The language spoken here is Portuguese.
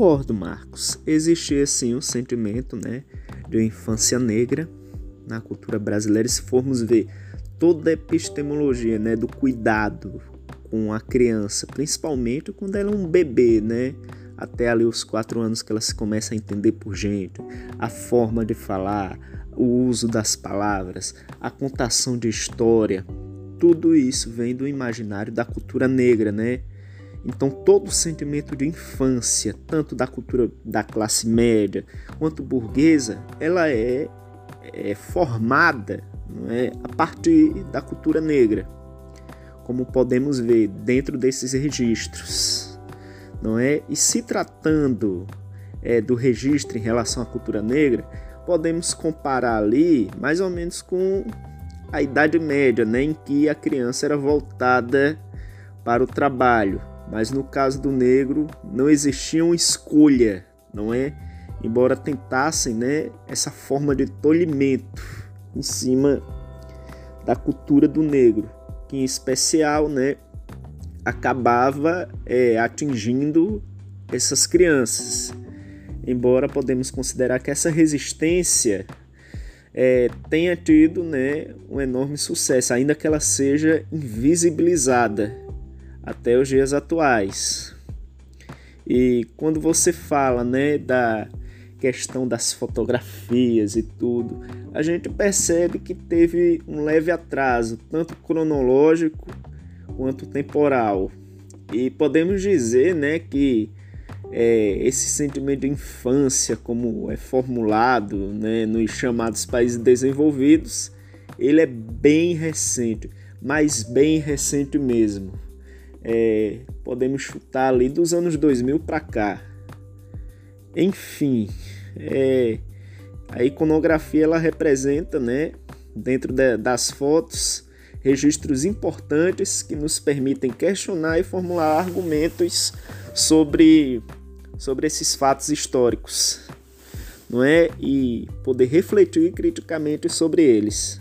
concordo, Marcos. Existia sim um sentimento, né, de infância negra na cultura brasileira. Se formos ver toda a epistemologia, né, do cuidado com a criança, principalmente quando ela é um bebê, né, até ali os quatro anos que ela se começa a entender por gente, a forma de falar, o uso das palavras, a contação de história, tudo isso vem do imaginário da cultura negra, né? Então todo o sentimento de infância, tanto da cultura da classe média quanto burguesa, ela é, é formada não é, a partir da cultura negra, como podemos ver dentro desses registros, não é? E se tratando é, do registro em relação à cultura negra, podemos comparar ali mais ou menos com a Idade Média, né, em que a criança era voltada para o trabalho, mas no caso do negro não existia uma escolha, não é? Embora tentassem, né, essa forma de tolhimento em cima da cultura do negro, que em especial, né, acabava é, atingindo essas crianças. Embora podemos considerar que essa resistência é, tenha tido né, um enorme sucesso, ainda que ela seja invisibilizada até os dias atuais. E quando você fala né, da questão das fotografias e tudo, a gente percebe que teve um leve atraso, tanto cronológico quanto temporal. E podemos dizer né, que é, esse sentimento de infância, como é formulado né, nos chamados países desenvolvidos, ele é bem recente, mas bem recente mesmo. É, podemos chutar ali dos anos 2000 para cá. Enfim, é, a iconografia ela representa, né, dentro de, das fotos, registros importantes que nos permitem questionar e formular argumentos sobre sobre esses fatos históricos, não é? E poder refletir criticamente sobre eles.